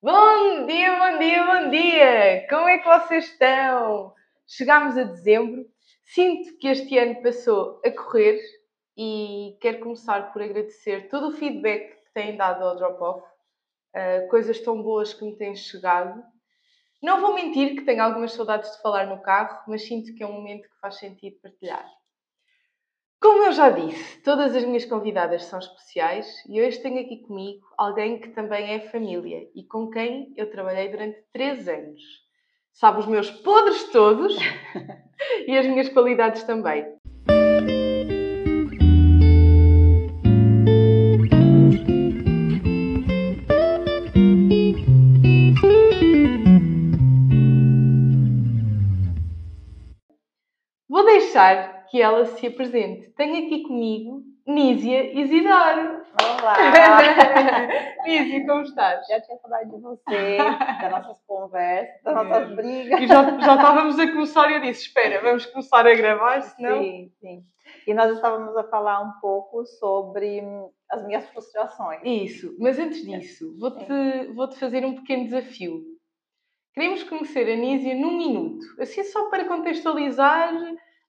Bom dia, bom dia, bom dia! Como é que vocês estão? Chegámos a dezembro, sinto que este ano passou a correr e quero começar por agradecer todo o feedback que têm dado ao Drop-Off, uh, coisas tão boas que me têm chegado. Não vou mentir que tenho algumas saudades de falar no carro, mas sinto que é um momento que faz sentido partilhar. Como eu já disse, todas as minhas convidadas são especiais e hoje tenho aqui comigo alguém que também é família e com quem eu trabalhei durante três anos. Sabe os meus podres todos e as minhas qualidades também. Vou deixar que ela se apresente. Tenho aqui comigo Nízia Isidoro. Olá! Nízia, como estás? Já tinha saudade de você, das nossas conversas, das nossas brigas. E já, já estávamos a começar e eu disse, espera, vamos começar a gravar, senão... Sim, sim. E nós estávamos a falar um pouco sobre as minhas frustrações. Isso, mas antes disso, vou-te vou -te fazer um pequeno desafio. Queremos conhecer a Nízia num minuto, assim só para contextualizar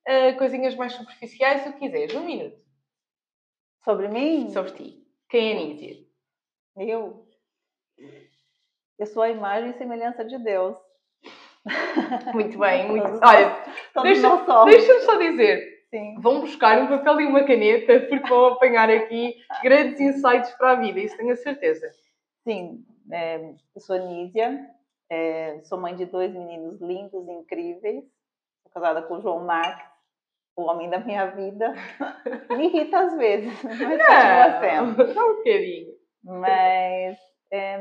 uh, coisinhas mais superficiais, o que quiseres. Um minuto. Sobre mim? Sobre ti. Quem é Nízia? Eu? Eu sou a imagem e semelhança de Deus. Muito bem, muito. Olha, deixa-me deixa só dizer. Sim. Vão buscar um papel e uma caneta porque vão apanhar aqui grandes insights para a vida, isso tenho a certeza. Sim, é, eu sou Nízia, é, sou mãe de dois meninos lindos, incríveis, sou casada com o João Marques, o homem da minha vida. Me irrita às vezes, mas continua sendo. Um bocadinho. Mas é,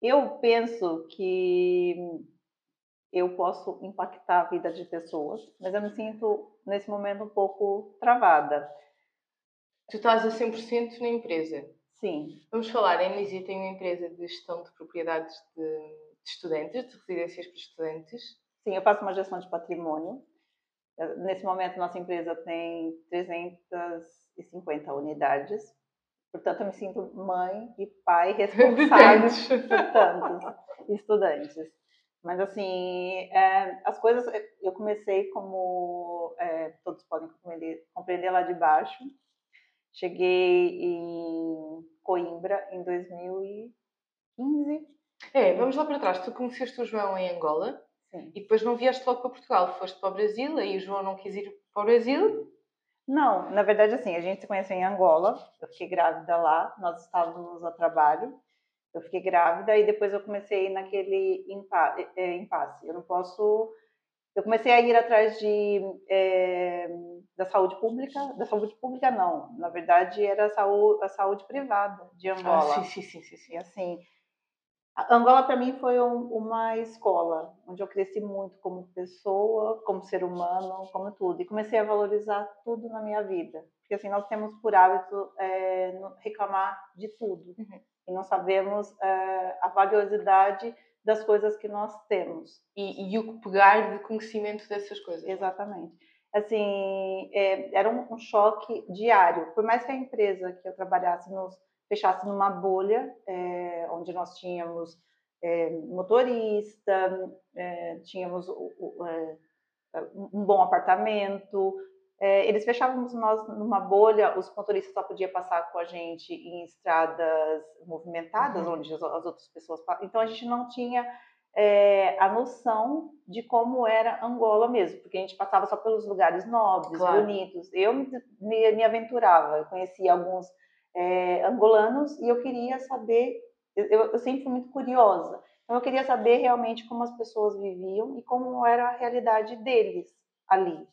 eu penso que eu posso impactar a vida de pessoas, mas eu me sinto nesse momento um pouco travada. Tu estás a 100% na empresa? Sim. Vamos falar, a Enlisia tem uma empresa de gestão de propriedades de, de estudantes, de residências para estudantes. Sim, eu faço uma gestão de patrimônio Nesse momento, nossa empresa tem 350 unidades. Portanto, eu me sinto mãe e pai responsável por tantos estudantes. Mas, assim, é, as coisas... Eu comecei como... É, todos podem compreender, compreender lá de baixo. Cheguei em Coimbra em 2015. É, vamos lá para trás. Tu conheceste o João em Angola? Sim. E depois não vieste logo para Portugal, foste para o Brasil, aí o João não quis ir para o Brasil? Não, na verdade, assim, a gente se conheceu em Angola, eu fiquei grávida lá, nós estávamos a trabalho, eu fiquei grávida e depois eu comecei naquele é, impasse. Eu não posso. Eu comecei a ir atrás de, é, da saúde pública, da saúde pública não, na verdade era a saúde, a saúde privada de ah, Angola. Ah, sim, sim, sim, sim, sim. assim, Angola para mim foi um, uma escola onde eu cresci muito como pessoa, como ser humano, como tudo e comecei a valorizar tudo na minha vida, porque assim nós temos por hábito é, reclamar de tudo uhum. e não sabemos é, a valiosidade das coisas que nós temos e, e, o pegar de conhecimento dessas coisas. Exatamente. Assim é, era um, um choque diário, por mais que a empresa que eu trabalhasse nos fechasse numa bolha, é, onde nós tínhamos é, motorista, é, tínhamos o, o, é, um bom apartamento. É, eles fechávamos nós numa bolha, os motoristas só podiam passar com a gente em estradas movimentadas, uhum. onde as, as, outras pessoas. Então a gente não tinha é, a noção de como era Angola mesmo, porque a gente passava só pelos lugares nobres, claro. bonitos. Eu me, me, me aventurava, eu conhecia alguns é, angolanos e eu queria saber, eu, eu, sempre fui muito curiosa, então eu queria saber realmente como as pessoas viviam e como era a realidade deles ali.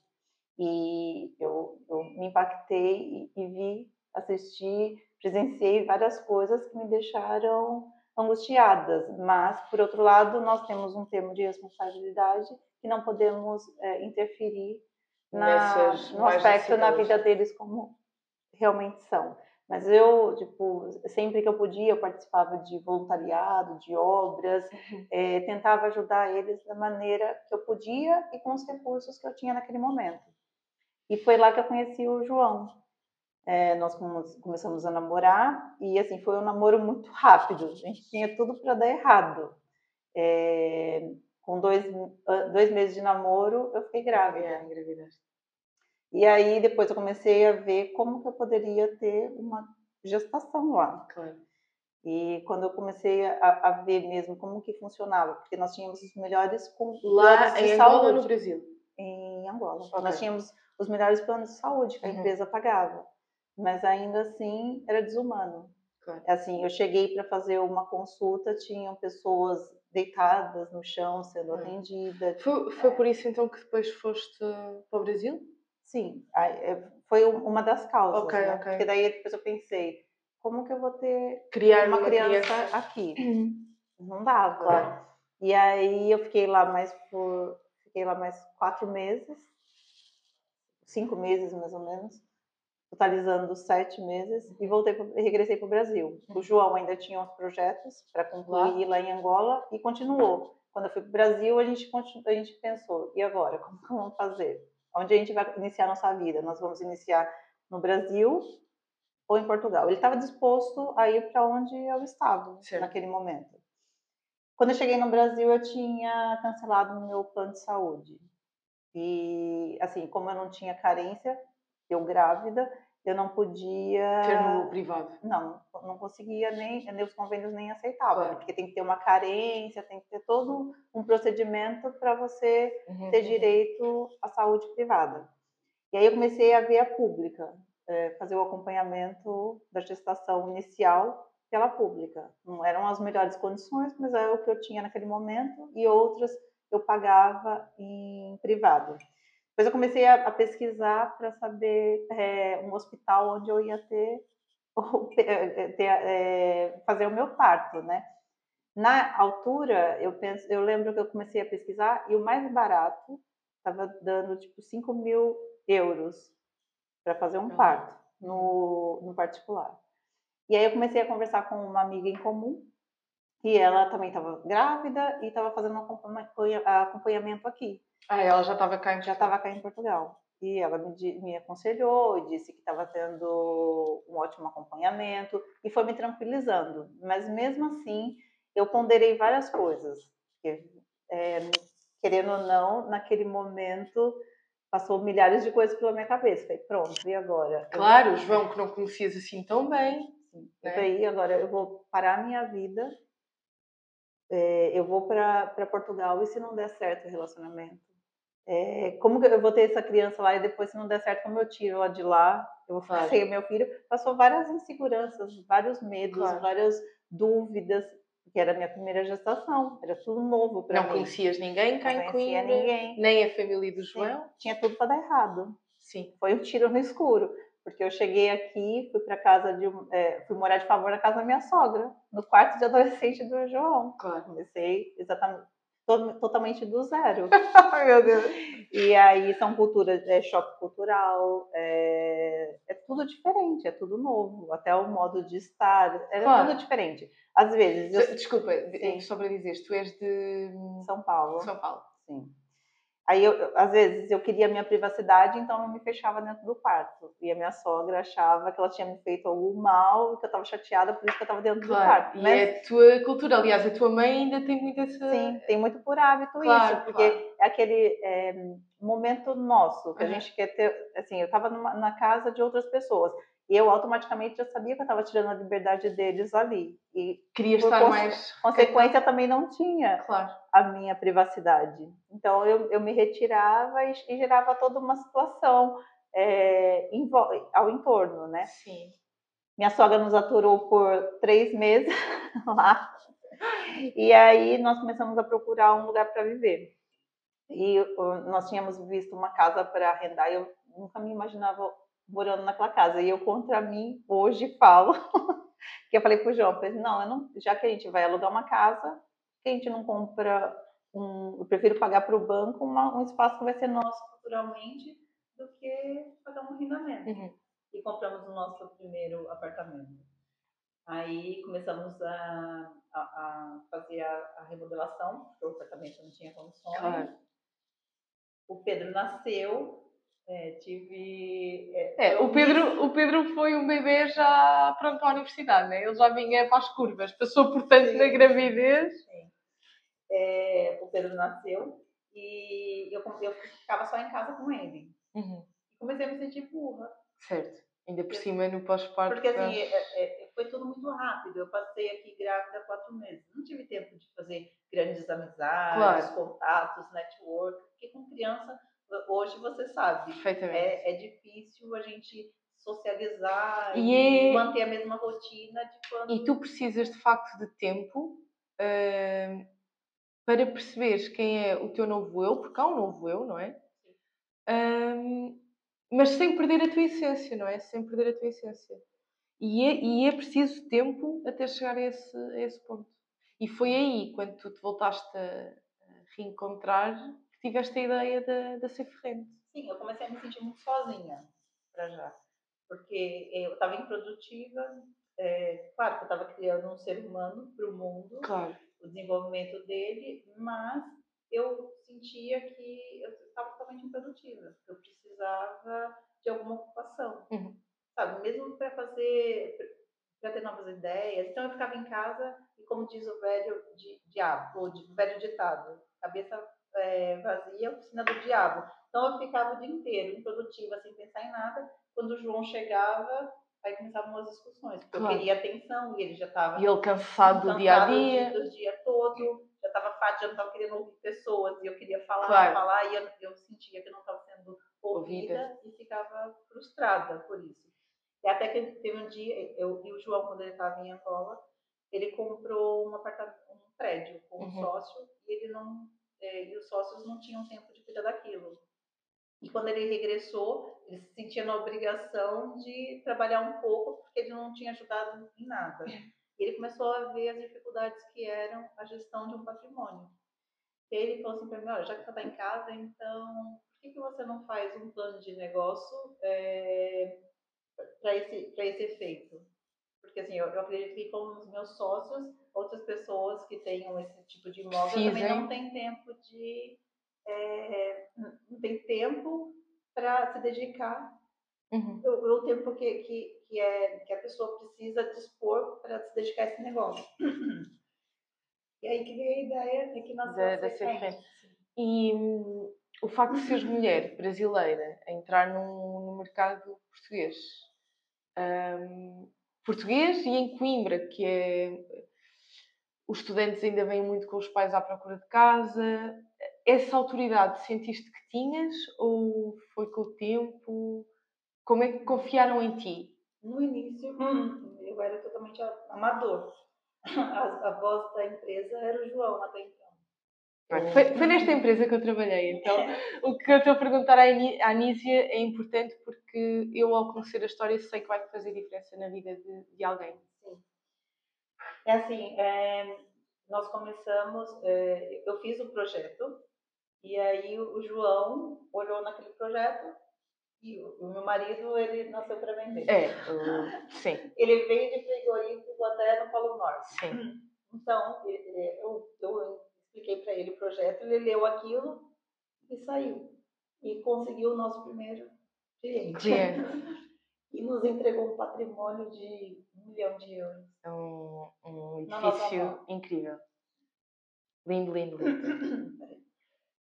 E eu, eu me impactei e, e vi, assisti, presenciei várias coisas que me deixaram angustiadas, mas por outro lado nós temos um termo de responsabilidade que não podemos é, interferir na, no aspecto na vida deles como realmente são. Mas eu, tipo, sempre que eu podia, eu participava de voluntariado, de obras, é, tentava ajudar eles da maneira que eu podia e com os recursos que eu tinha naquele momento. E foi lá que eu conheci o João. é, nós começamos a namorar e assim foi um namoro muito rápido. A gente tinha tudo para dar errado. É, com dois, dois meses de namoro, eu fiquei grávida. É, E aí depois eu comecei a ver como que eu poderia ter uma gestação lá. Claro. E quando eu comecei a, a, ver mesmo como que funcionava, porque nós tínhamos os melhores planos lá de em saúde. Angola no Brasil? Em Angola. Okay. Nós tínhamos os melhores planos de saúde que a uhum. empresa pagava, mas ainda assim era desumano. Claro. Assim, eu cheguei para fazer uma consulta, tinham pessoas deitadas no chão sendo uhum. atendidas. Foi, foi por isso então que depois foste para o Brasil? Sim, é, foi uma das causas. Ok, né? ok. Porque daí depois eu pensei, como que eu vou ter Criar uma, uma criança, criança, aqui? Não dava. Claro. E aí eu fiquei lá mais por fiquei lá mais quatro meses, cinco meses mais ou menos, totalizando sete meses e voltei pro, regressei para o Brasil. O João ainda tinha uns projetos para concluir lá. lá em Angola e continuou. Quando eu fui para o Brasil, a gente, a gente pensou, e agora? Como vamos fazer? Onde a gente vai iniciar nossa vida? Nós vamos iniciar no Brasil ou em Portugal. Ele estava disposto a ir para onde eu estava certo. naquele momento. Quando eu cheguei no Brasil, eu tinha cancelado o meu plano de saúde. E, assim, como eu não tinha carência, eu grávida, eu não podia. Ter no privado? Não, não conseguia nem, nem os convênios nem aceitavam, claro. porque tem que ter uma carência, tem que ter todo um procedimento para você uhum. ter direito à saúde privada. E aí eu comecei a ver a pública é, fazer o acompanhamento da gestação inicial pela pública. Não eram as melhores condições, mas era o que eu tinha naquele momento e outras eu pagava em privado. Depois eu comecei a, a pesquisar para saber é, um hospital onde eu ia ter, ter é, fazer o meu parto, né? Na altura, eu penso, eu lembro que eu comecei a pesquisar e o mais barato estava dando tipo 5 mil euros para fazer um parto no, no particular. E aí eu comecei a conversar com uma amiga em comum, e ela também estava grávida e estava fazendo um acompanhamento aqui. Ah, ela já estava cá em Já estava cá em Portugal. E ela me, me aconselhou e disse que estava tendo um ótimo acompanhamento e foi me tranquilizando. Mas mesmo assim, eu ponderei várias coisas. Porque, é, querendo ou não, naquele momento passou milhares de coisas pela minha cabeça. Falei, pronto, e agora? Claro, João, que não conhecias assim tão bem. Sim. Né? Falei, agora eu vou parar a minha vida, é, eu vou para Portugal e se não der certo o relacionamento? É, como que eu vou ter essa criança lá e depois se não der certo, como eu tiro ela de lá? Eu vou fazer claro. o meu filho. Passou várias inseguranças, vários medos, claro. várias dúvidas que era a minha primeira gestação, era tudo novo para mim. Não conhecias ninguém cá em Coimbra, ninguém. nem a família do João? Sim, tinha tudo para dar errado. Sim. Foi um tiro no escuro, porque eu cheguei aqui, fui para casa de, é, fui morar de favor na casa da minha sogra, no quarto de adolescente do João. Claro. Comecei exatamente totalmente do zero. Ai, meu Deus. E aí são culturas, é choque cultural, é, é, tudo diferente, é tudo novo, até o modo de estar, é claro. tudo diferente. Às vezes. Eu... Desculpa, Sim. só para dizer, tu és de São Paulo. São Paulo. Sim. Aí, eu, às vezes, eu queria a minha privacidade, então eu me fechava dentro do quarto. E a minha sogra achava que ela tinha me feito algum mal, que eu estava chateada, por isso que eu estava dentro claro. do quarto. E Mas... é a tua cultura, aliás, a tua mãe ainda tem muito essa... Sim, tem muito por hábito claro, isso, porque claro. é aquele é, momento nosso, que uhum. a gente quer ter... Assim, eu estava na casa de outras pessoas. E eu automaticamente já sabia que eu estava tirando a liberdade deles ali. E queria estar cons mais. Consequência também não tinha claro. a minha privacidade. Então eu, eu me retirava e, e gerava toda uma situação é, em, ao entorno, né? Sim. Minha sogra nos aturou por três meses lá. E aí nós começamos a procurar um lugar para viver. E nós tínhamos visto uma casa para arrendar e eu nunca me imaginava morando naquela casa. E eu, contra mim, hoje falo, que eu falei pro João, falei, não, não, já que a gente vai alugar uma casa, que a gente não compra um, eu prefiro pagar para o banco uma, um espaço que vai ser nosso culturalmente do que pagar um arrendamento. Uhum. E compramos o nosso primeiro apartamento. Aí começamos a, a, a fazer a, a, remodelação, porque o apartamento não tinha condições. Claro. O Pedro nasceu, É, tive. É, o, Pedro, o Pedro foi um bebê já pronto para a universidade, né? ele já vinha para as curvas, passou portanto sim, na gravidez. Sim. É, o Pedro nasceu e eu, eu ficava só em casa com ele. Uhum. Comecei a me sentir burra. Certo. Ainda por cima no pós-parto. Porque assim, é, é, foi tudo muito rápido. Eu passei aqui grávida quatro meses. Não tive tempo de fazer grandes amizades, claro. contatos, network. Porque com criança, hoje você sabe, é, é difícil a gente socializar e, e é... manter a mesma rotina de quando. E tu precisas de facto de tempo. Uh, para perceberes quem é o teu novo eu, porque há um novo eu, não é? Um, mas sem perder a tua essência, não é? Sem perder a tua essência. E é, e é preciso tempo até chegar a esse, a esse ponto. E foi aí, quando tu te voltaste a reencontrar, que tiveste a ideia da, da Ser Ferrente. Sim, eu comecei a me sentir muito sozinha, para já. Porque eu estava improdutiva, é, claro que eu estava criando um ser humano para o mundo, claro. o desenvolvimento dele, mas eu sentia que eu estava totalmente improdutiva. Eu precisava de alguma ocupação, uhum. sabe? Mesmo para fazer, para ter novas ideias. Então eu ficava em casa e, como diz o velho di, diabo, o velho ditado, cabeça é, vazia, oficina do diabo. Então eu ficava o dia inteiro improdutiva, sem pensar em nada. Quando o João chegava, aí começavam as discussões, porque claro. eu queria atenção e ele já estava. E ele cansado, do dia a dia. Do dia todo já estava já não estava querendo ouvir pessoas, e eu queria falar, claro. falar, e eu, eu sentia que não estava sendo ouvida, ouvida, e ficava frustrada por isso. E até que teve um dia, eu e o João, quando ele estava em Angola, ele comprou um apartamento, um prédio com um uhum. sócio, e ele não, é, e os sócios não tinham tempo de cuidar daquilo. E quando ele regressou, ele se sentia na obrigação de trabalhar um pouco, porque ele não tinha ajudado em nada. É ele começou a ver as dificuldades que eram a gestão de um patrimônio. E ele falou assim para mim, olha, já que você está em casa, então por que, que você não faz um plano de negócio é, para esse, esse efeito? Porque assim, eu, eu, acredito que como os meus sócios, outras pessoas que tenham esse tipo de imóvel Sim, também não têm tempo de... É, não tem tempo para se dedicar Uhum. O, tempo que, que, que, é, que a pessoa precisa dispor para se dedicar a esse negócio. E aí que veio a ideia de que nós da, da E hum, o facto de seres mulher brasileira a entrar no, no mercado português. Um, português e em Coimbra, que é. Os estudantes ainda vêm muito com os pais à procura de casa. Essa autoridade sentiste que tinhas ou foi com o tempo? Como é que confiaram em ti? No início, hum. eu era totalmente amador. A, a, voz da empresa era o João até então. Foi, foi, nesta empresa que eu trabalhei, então o que eu estou a perguntar à Anísia é importante porque eu, ao conhecer a história, sei que vai fazer diferença na vida de, de alguém. Sim. É assim, é, nós começamos, é, eu fiz o projeto e aí o João olhou naquele projeto e o, meu marido, ele nasceu para vender. É, uh, sim. Ele veio de frigorífico até no Polo Norte. Sim. Então, eu, eu expliquei para ele o projeto, ele leu aquilo e saiu. E conseguiu o nosso primeiro cliente. cliente. e nos entregou um patrimônio de um milhão de euros. É um, um edifício incrível. Lindo, lindo, lindo.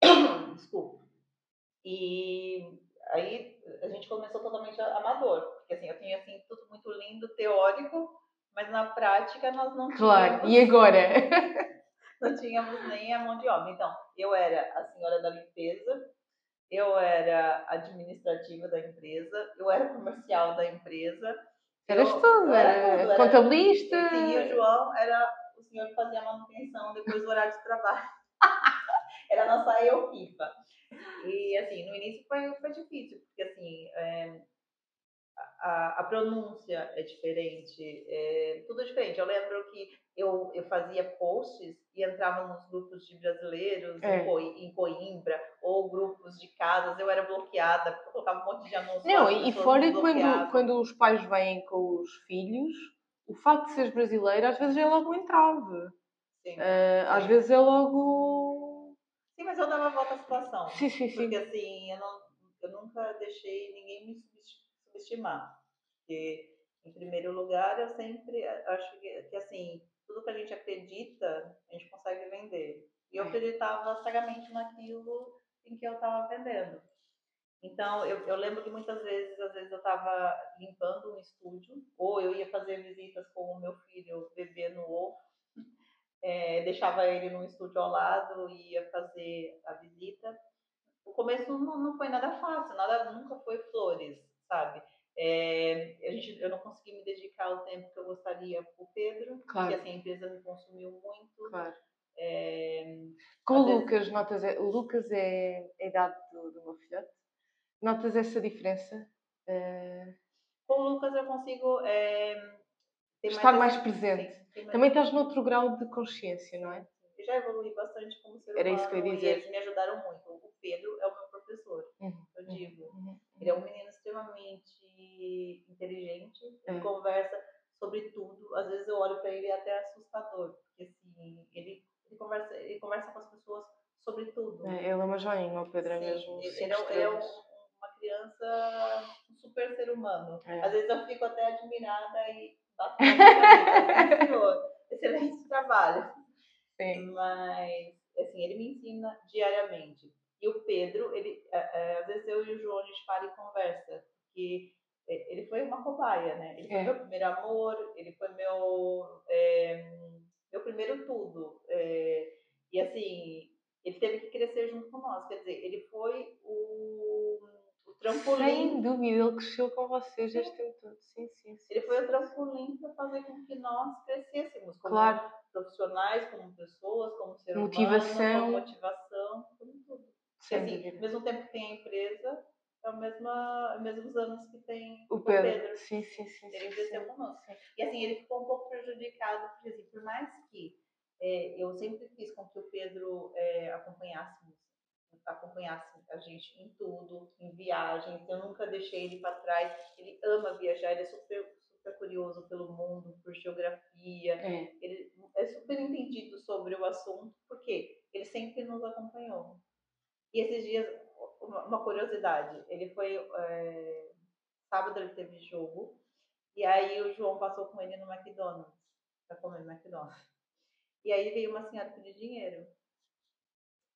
Desculpa. E aí a gente começou totalmente amador, porque assim, eu tinha assim tudo muito lindo, teórico, mas na prática nós não tínhamos. Claro, e agora? não tínhamos nem a mão de obra. Então, eu era a senhora da limpeza, eu era administrativa da empresa, eu era comercial da empresa. Eras tudo, era, tudo, contabilista. Era, e o João era o senhor que fazia a manutenção depois do horário de trabalho. era a nossa eu-pipa. E, assim, no início foi, foi difícil, porque, assim, é, a, a pronúncia é diferente, é, tudo diferente. Eu lembro que eu, eu fazia posts e entrava nos grupos de brasileiros é. em, Coimbra, ou grupos de casas, eu era bloqueada, porque eu colocava um monte de anúncios. Não, e fora quando, quando os pais vêm com os filhos, o facto de seres brasileira às vezes é logo um entrave. Sim, uh, sim. Às vezes é logo Sim, mas eu dava a volta à situação. Sim, sim, sim. Porque assim, eu não, eu nunca deixei ninguém me subestimar. Porque, em primeiro lugar, eu sempre acho que, que assim, tudo que a gente acredita, a gente consegue vender. E eu é. acreditava cegamente naquilo em que eu estava vendendo. Então, eu, eu, lembro que muitas vezes, às vezes eu estava limpando um estúdio, ou eu ia fazer visitas com o meu filho, bebê no ovo, é, deixava ele num estúdio ao lado e ia fazer a visita. O começo não, não foi nada fácil, nada nunca foi flores, sabe? É, a gente, eu não consegui me dedicar o tempo que eu gostaria para o Pedro, claro. porque assim, a empresa me consumiu muito. Claro. É, com o Lucas, vezes... notas, o Lucas é a idade do, do meu filhote? Notas essa diferença? Uh... Com o Lucas eu consigo é, estar mais, mais presente. Sim, mais Também estás noutro grau de consciência, não é? Eu já evolui bastante como ser Era humano isso que eu ia dizer. e eles me ajudaram muito. O Pedro é o meu professor, uhum. eu uhum, digo. Uhum. Ele é um menino extremamente inteligente, ele é. conversa sobre tudo. Às vezes eu olho para ele e é até assustador, porque assim, ele, ele, conversa, ele conversa com as pessoas sobre tudo. É, ele é uma joinha, o Pedro é mesmo. Ele, ele, é, ele é um, uma criança, um super ser humano. É. Às vezes eu fico até admirada e bato senhor, excelente trabalho. Sim. Mas, assim, ele me ensina diariamente. E o Pedro, ele, é, é, às vezes eu e o João, a gente para e conversa, porque ele foi uma cobaia, né? Ele foi é. meu primeiro amor, ele foi meu, é, meu primeiro tudo. É, e assim, ele teve que crescer junto com nós. Quer dizer, ele foi o trampolim. Sem dúvida, ele cresceu com vocês este tempo todo. Sim, sim, sim. Ele foi o trampolim para fazer com que nós crescêssemos como claro. profissionais, como pessoas, como ser motivação. humano, como motivação, como tudo. Sem assim, ao mesmo tempo que tem a empresa, mesmo, os mesmos anos que tem o Pedro. O Pedro. Sim, sim, sim. Ele cresceu conosco. E assim, ele ficou um pouco prejudicado, porque assim, por mais que é, eu sempre fiz com que o Pedro é, acompanhássemos acompanhasse a gente em tudo, em viagens. Eu nunca deixei ele para trás. Ele ama viajar, ele é super, super curioso pelo mundo, por geografia. É. Ele é super entendido sobre o assunto, porque ele sempre nos acompanhou. E esses dias, uma curiosidade, ele foi. É, sábado ele teve jogo, e aí o João passou com ele no McDonald's, para comer no McDonald's. E aí veio uma senhora pedir dinheiro.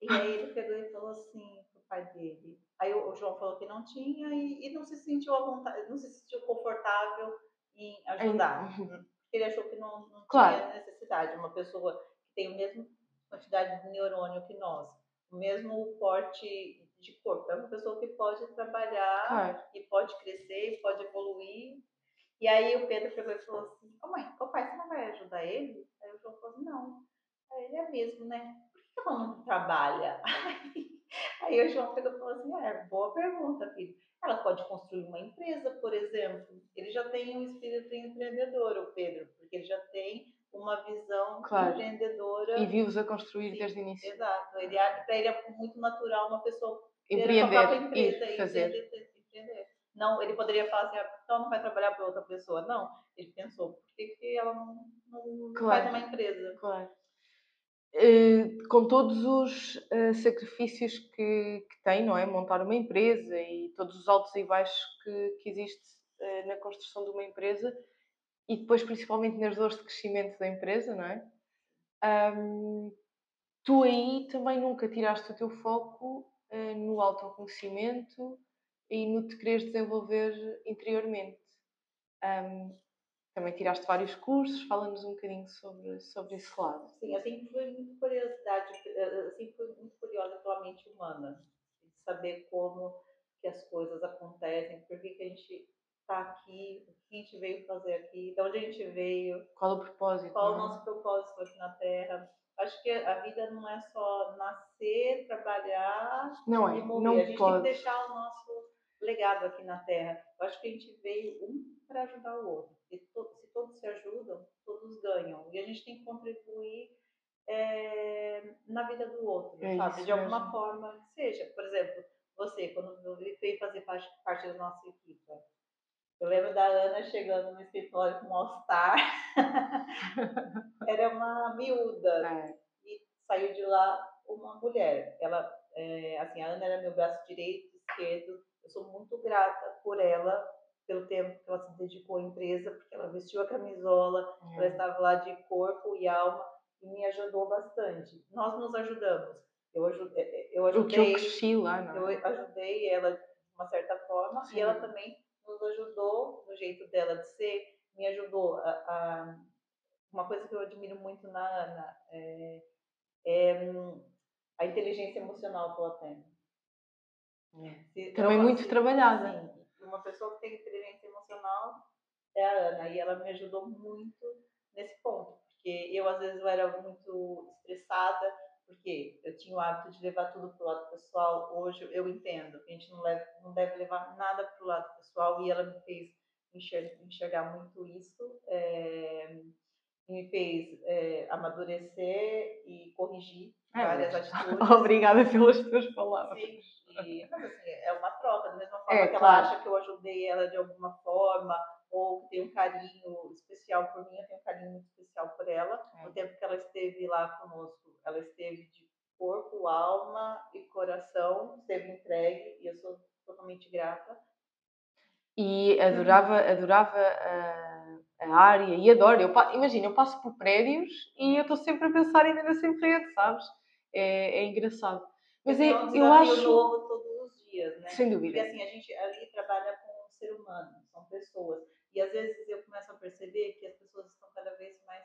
E aí ele pegou e falou assim pro pai dele. Aí o, João falou que não tinha e, e, não se sentiu à vontade, não se sentiu confortável em ajudar. Uhum. Ele achou que não, não claro. tinha necessidade. Uma pessoa que tem a mesma quantidade de neurônio que nós, o mesmo porte de corpo. É uma pessoa que pode trabalhar claro. e pode crescer, pode evoluir. E aí o Pedro pegou e falou assim, oh, mãe, pai, você não vai ajudar ele? Aí o João falou assim, não. Aí ele é mesmo, né? que ela não trabalha? Aí o João pegou e falou assim: é, boa pergunta, filho. Ela pode construir uma empresa, por exemplo. Ele já tem um espírito empreendedor, o Pedro, porque ele já tem uma visão claro. empreendedora. E viu-os a construir Sim, desde o início. Exato. Ele, para ele é muito natural uma pessoa empreender, e fazer. Empreender, empreender. Não, ele poderia falar assim, ah, então não vai trabalhar para outra pessoa. Não, ele pensou, por que, que ela não, não claro. faz uma empresa? Claro. Eh, com todos os uh, sacrifícios que, que, tem, não é? Montar uma empresa e todos os altos e baixos que, que existe uh, na construção de uma empresa e depois principalmente nas dores de crescimento da empresa, não é? Um, tu aí também nunca tiraste o teu foco no autoconhecimento e no te quereres desenvolver interiormente. Um, também tiraste vários cursos, fala-nos um bocadinho sobre, sobre esse lado. Sim, eu sempre fui muito curiosidade, eu sempre fui muito curiosa pela mente humana, de saber como que as coisas acontecem, por que, que a gente está aqui, o que a gente veio fazer aqui, de onde a gente veio. Qual o propósito? Qual né? o nosso propósito aqui na Terra. Acho que a vida não é só nascer, trabalhar não e é, morrer. Não a gente pode. tem que deixar o nosso legado aqui na Terra. Eu acho que a gente veio um para ajudar o outro se, to, se todos se ajudam, todos ganham. E a gente tem que contribuir é, na vida do outro, é sabe? De alguma mesmo. forma seja. Por exemplo, você, quando veio fazer parte, parte da nossa equipe, eu lembro da Ana chegando no escritório com um All-Star. Era uma miúda. É. E saiu de lá uma mulher. Ela, é, assim, a Ana era meu braço direito, esquerdo. eu sou muito grata por ela, pelo tempo que ela se dedicou à empresa, porque ela vestiu a camisola, Uhum. ela estava lá de corpo e alma e me ajudou bastante. Nós nos ajudamos. Eu, aju- eh, eh, eu O que eu ajudei, lá, não eu é? ajudei ela de uma certa forma Sim. e ela também nos ajudou no jeito dela de ser, me ajudou a, a- uma coisa que eu admiro muito na Ana é, é, a inteligência emocional que ela tem. É. Também ela- muito se- trabalhada. Sim, uma pessoa que tem inteligência emocional é a Ana e ela me ajudou muito nesse ponto, porque eu às vezes eu era muito estressada, porque eu tinha o hábito de levar tudo pro lado pessoal. Hoje eu entendo que a gente não, leva, não deve levar nada pro lado pessoal e ela me fez enxer- enxergar muito isso. é, me fez é, amadurecer e corrigir É, várias atitudes. Obrigada pelas tuas palavras. Sim, e, mas assim, é uma troca, da mesma forma É, que claro. ela acha que eu ajudei ela de alguma forma, ou que tem um carinho especial por mim, eu tenho um carinho muito especial por ela. É. No tempo que ela esteve lá conosco, ela esteve de corpo, alma e coração, esteve entregue, e eu sou totalmente grata. E adorava, adorava a, a área e adoro. Eu, imagina, eu passo por prédios e eu estou sempre a pensar ainda sempre rede, sabes? É, é engraçado. Mas é, um eu acho. novo todos os dias, né? Sem Porque dúvida. assim, a gente ali trabalha com o ser humano, são pessoas. E às vezes eu começo a perceber que as pessoas estão cada vez mais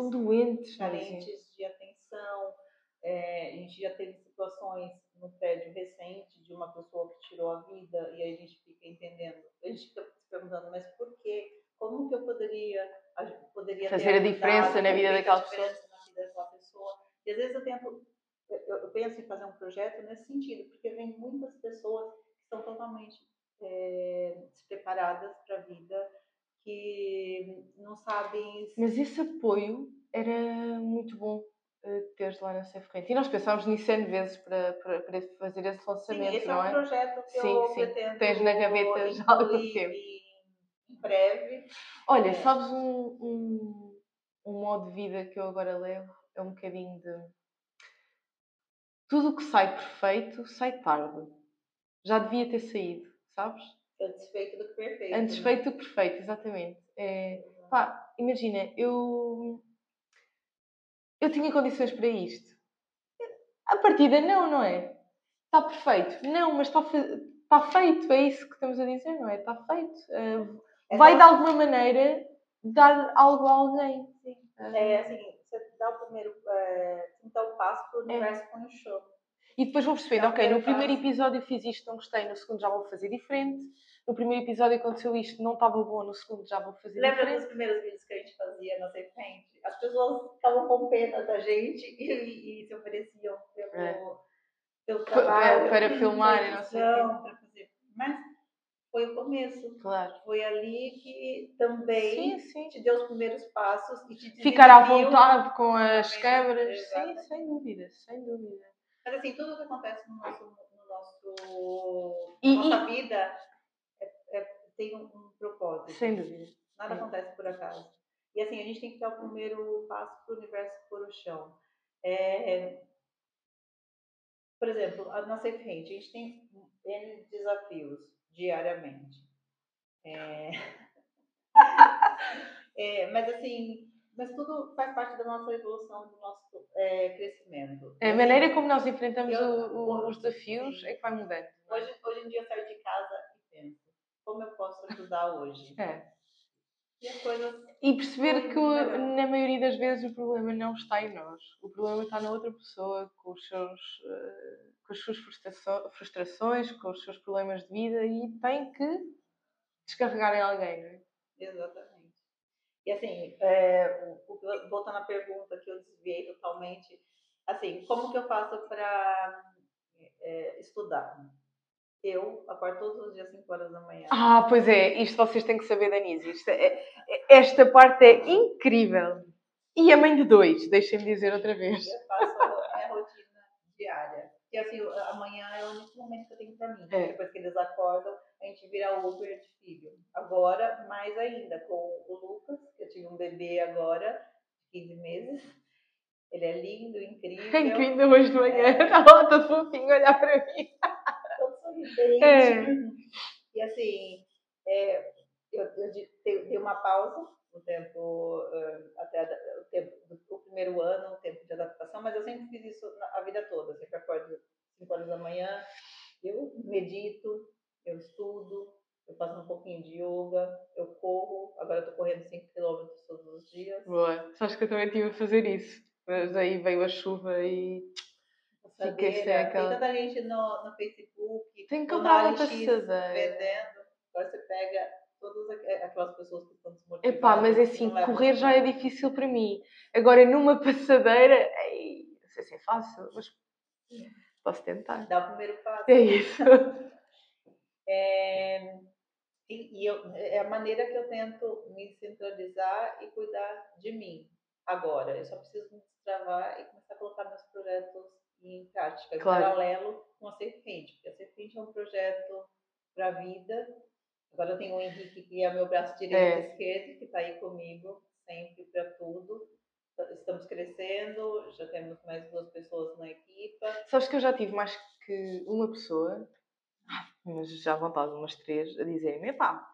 Estão doentes, carentes de atenção. É, a gente já teve situações no prédio recente de uma pessoa que tirou a vida e aí a gente fica entendendo, a gente fica se perguntando, mas por quê? Como que eu poderia, poderia Fazer a diferença na vida daquela diferença na vida daquela pessoa? E às vezes eu tento, eu, eu penso em fazer um projeto nesse sentido, porque vem muitas pessoas que são totalmente é, despreparadas para a vida, que Mas esse apoio era muito bom eh, teres lá na Rent. E nós pensámos nisso N vezes para, para, para fazer esse Sim, lançamento, esse não é um é? projeto que Sim, eu sim. pretendo Tens na gaveta já há algum tempo. Em, breve. Olha, É. sabes um, um, um modo de vida que eu agora levo? É um bocadinho de. Tudo o que sai perfeito sai tarde. Já devia ter saído, sabes? Antes feito do que perfeito. Antes né? feito do que perfeito, exatamente. É, pá, imagina, eu. Eu tinha condições para isto. A partida, não, não é? Está perfeito. Não, mas está, está feito. É isso que estamos a dizer, não é? Está feito. É vai de alguma maneira dar algo a alguém. Ah, É assim, você dá o primeiro. É, então, passo o universo com o show. E depois vou percebendo, o ok, no primeiro episódio fiz isto, não gostei, no segundo já vou fazer diferente. No primeiro episódio aconteceu isto, não estava bom, no segundo já vou fazer Lembra dos primeiros vídeos que a gente fazia na frente? As pessoas ficavam com pena da gente e, e- e se ofereciam pelo, É. pelo trabalho. para pela filmar e não sei o quê. para fazer. Mas foi o começo. Claro. Foi ali que também Sim, sim. te deu os primeiros passos e te Ficar à vontade com as câmaras. Sim, sem dúvida, sem dúvida. Mas assim, tudo que acontece no nosso, no nosso, E- nossa vida é- é- tem um, um propósito. Sem dúvida. Nada É. acontece por acaso. E assim, a gente tem que dar o primeiro passo para o universo pôr o chão. É, por exemplo, a nossa frente, a gente tem N desafios diariamente. É, é, mas assim, mas tudo faz parte da nossa evolução, do nosso é, crescimento. A E, assim, maneira como nós enfrentamos eu- o- o- os desafios Sim. é que vai mudando. não é? Hoje, hoje em dia eu saio de casa como eu posso ajudar hoje? É. E coisas E perceber que Melhor. na maioria das vezes o problema não está em nós. O problema está na outra pessoa, com, os seus, eh, com as suas frustrações, com os seus problemas de vida e tem que descarregar em alguém, não é? Exatamente. E assim, é, voltando à pergunta que eu desviei totalmente, assim, como que eu faço para estudar? Eu acordo todos os dias 5 horas da manhã. Ah, pois é, isto vocês têm que saber, Denise. Isto é- é- esta parte é incrível. E a mãe de dois, deixem-me dizer outra vez. Eu faço a minha rotina diária. E assim, amanhã é o único momento que eu tenho para mim. É. Depois que eles acordam, a gente vira Uber de filho. Agora, mais ainda, com o Lucas, que eu tive um bebê agora, de 15 meses. Ele é lindo, incrível. Que ainda hoje de manhã está lá todo fofinho olhar para mim. Diferente. É. E assim, é, eu, eu dei uma pausa no tempo, eh, até o, tempo, o primeiro ano, o tempo de adaptação, mas eu sempre fiz isso a vida toda. Eu sempre acordo 5 horas da manhã, eu medito, eu estudo, eu faço um pouquinho de yoga, eu corro. Agora eu tô correndo 5 quilômetros todos os dias. Boa. Sabes que eu também estive a fazer isso. Mas aí veio a chuva e. Passadeira. aquela- Tem tanta gente no, no Facebook, Tenho que comprar uma passadeira. vendendo. Agora você pega todas aqu- aquelas pessoas que estão desmotivadas. Epá, mas assim, correr já é difícil para mim. Agora numa passadeira, ei, não sei se é fácil, mas posso tentar. Dá o primeiro passo. É isso. É, e, e eu, é a maneira que eu tento me centralizar e cuidar de mim. Agora, eu só preciso me destravar e começar a colocar meus projetos em prática, em Claro. paralelo com a Serpente, porque a Serpente é um projeto para a vida. Agora eu tenho o Henrique, que é meu braço direito É. e esquerdo, que está aí comigo sempre para tudo. Estamos crescendo, já temos mais duas pessoas na equipa. Sabes que eu já tive mais que uma pessoa, mas já vontade, umas três, a dizerem-me: epá,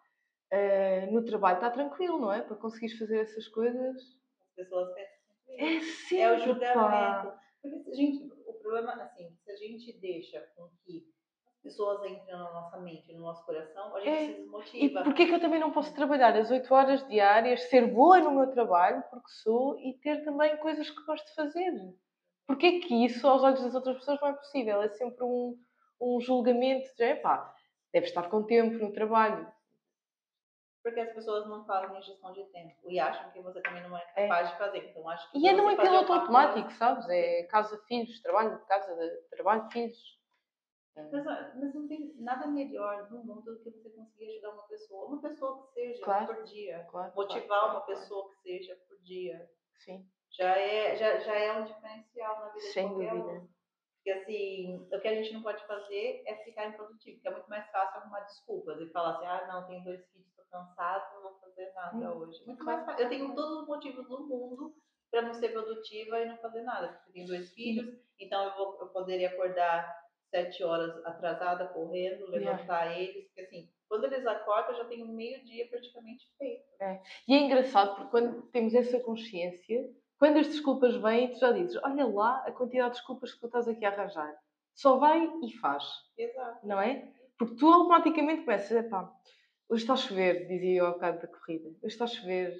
eh, no trabalho está tranquilo, não é? Para conseguires fazer essas coisas. As pessoas pensam sempre É sempre. É o julgamento. Porque gente, problema, assim, se a gente deixa com que as pessoas entrem na nossa mente, no nosso coração, a gente É. se E desmotiva. porquê que eu também não posso trabalhar as 8 horas diárias, ser boa no meu trabalho, porque sou, e ter também coisas que gosto de fazer? Porquê que isso, aos olhos das outras pessoas, não é possível? É sempre um, um julgamento de, epá, deve estar com tempo no trabalho. Porque as pessoas não fazem gestão de tempo e acham que você também não é capaz de fazer. Então, acho que E é não é piloto automático, coisa- sabes? É casa, filhos, trabalho, casa, de- trabalho, filhos. Mas, mas não tem nada melhor no mundo do que você conseguir ajudar uma pessoa. Uma pessoa que seja Claro. por dia. Claro, Motivar claro, uma pessoa que seja por dia. Sim, Já é, já, já é um diferencial na vida sem de qualquer um. dúvida. Porque assim, o que a gente não pode fazer é ficar improdutivo, porque é muito mais fácil arrumar desculpas e falar assim, ah, não, tenho dois filhos, cansado, não vou fazer nada Hum, hoje. Muito mais fácil. Eu tenho todos os motivos do mundo para não ser produtiva e não fazer nada. Porque eu tenho dois filhos, então eu, vou, eu poderia acordar sete horas atrasada, correndo, Yeah. levantar eles, porque assim, quando eles acordam, eu já tenho meio dia praticamente feito. E é engraçado porque quando temos essa consciência, quando as desculpas vêm, tu já dizes, olha lá a quantidade de desculpas que tu estás aqui a arranjar. Só vai e faz, Exato. não é? Porque tu automaticamente começas, epá, hoje está a chover, dizia eu ao bocado da corrida, hoje está a chover,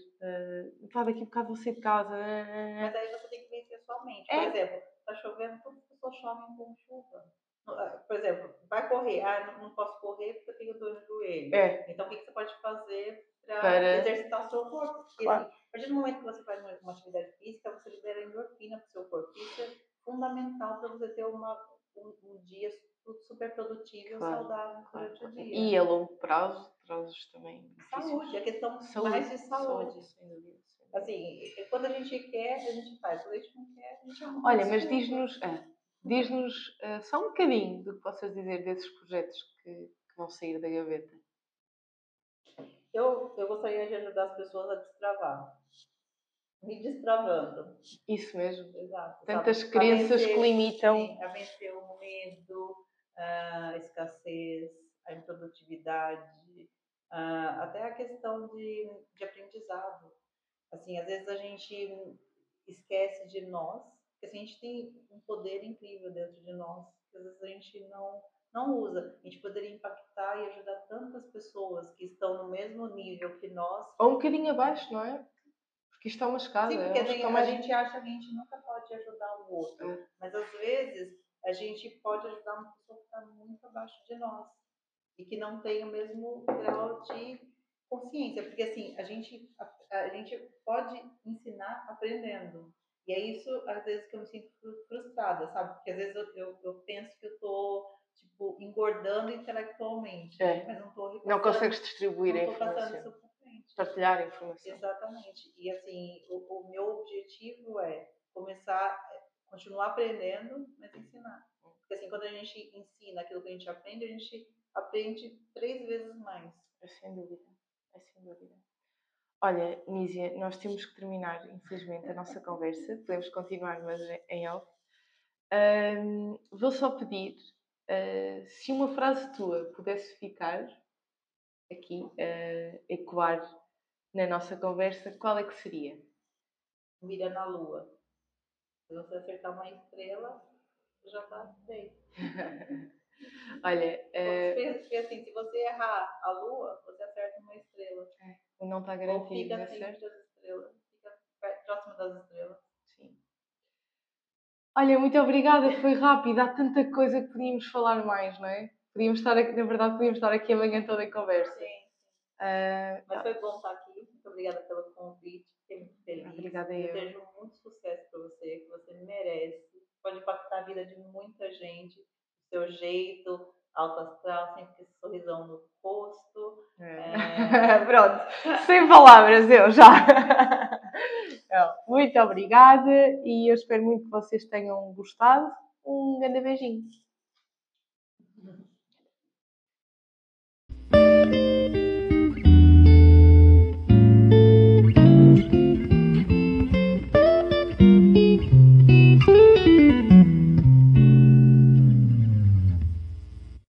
pá, daqui a bocado vou sair de casa. Mas aí você tem que vencer sua mente. Por É. exemplo, tá chovendo, todas as pessoas chovem com chuva. Ah, Por exemplo, vai correr. Ah, não, não posso correr porque eu tenho dor no joelho. É, Então, o que, que você pode fazer para exercitar o seu corpo? Porque, Claro. assim, a partir do momento que você faz uma, uma atividade física, você libera endorfina para o seu corpo. Isso é fundamental para você ter uma, um, um dia super produtivo e Claro, saudável claro. durante o dia. E a longo prazo trazes também. Saúde, a questão Saúde, mais de saúde. dúvida. Assim, quando a gente quer, a gente faz. Quando a gente não quer, a gente não Olha, mas diz-nos ah, diz-nos ah, só um bocadinho do que possas dizer desses projetos que, que vão sair da gaveta. Eu, eu gostaria de ajudar as pessoas a destravar. Me destravando. Isso mesmo. Exato. Tantas sabe? Crenças vencer- que limitam. sim, a vencer o medo, a escassez, a improdutividade, ah, até a questão de, de aprendizado. Assim, às vezes a gente esquece de nós, porque assim, a gente tem um poder incrível dentro de nós, que às vezes a gente não, não usa. A gente poderia impactar e ajudar tantas pessoas que estão no mesmo nível que nós. Ou um bocadinho abaixo, não é? Porque isto é uma escada. Sim, é porque um a gente, a gente acha que a gente nunca pode ajudar o outro. É. Mas às vezes a gente pode ajudar uma pessoa que está muito abaixo de nós e que não tem o mesmo grau de consciência. Porque assim, a gente, a, a gente pode ensinar aprendendo. E é isso, às vezes, que eu me sinto fru- frustrada, sabe? Porque às vezes eu, eu, eu penso que eu tô, tipo, engordando intelectualmente. É. Mas não tô Não consegues distribuir não tô informação. isso pra frente. Partilhar informação. Exatamente. E assim, o, o meu objetivo é começar, continuar aprendendo, mas ensinar. Porque assim, quando a gente ensina aquilo que a gente aprende, a gente aprende três vezes mais. É sem dúvida. É sem dúvida. Olha, Nízia, nós temos que terminar, infelizmente, a nossa conversa. Podemos continuar, mas em off. Ahm, vou só pedir uh, se uma frase tua pudesse ficar aqui, uh, ecoar na nossa conversa, qual é que seria? Mira na lua. Se você acertar uma estrela, já está bem. Olha, uh... porque assim, se você errar a lua, você acerta uma estrela. É, não está garantido. Ou fica assim das estrelas, fica próximo das estrelas. Sim. Olha, muito obrigada, foi rápido, há tanta coisa que podíamos falar mais, não é? Podíamos estar aqui, na verdade, podíamos estar aqui amanhã toda em conversa. Sim. Uh, Mas foi bom estar aqui. Muito obrigada pelo convite. Fiquei muito feliz. Obrigada eu. Desejo muito sucesso para você, que você merece. Pode impactar a vida de muita gente. O seu jeito, alto astral, sempre com esse sorrisão no rosto. É. É... Pronto, sem palavras, eu já. muito obrigada e eu espero muito que vocês tenham gostado. Um grande beijinho.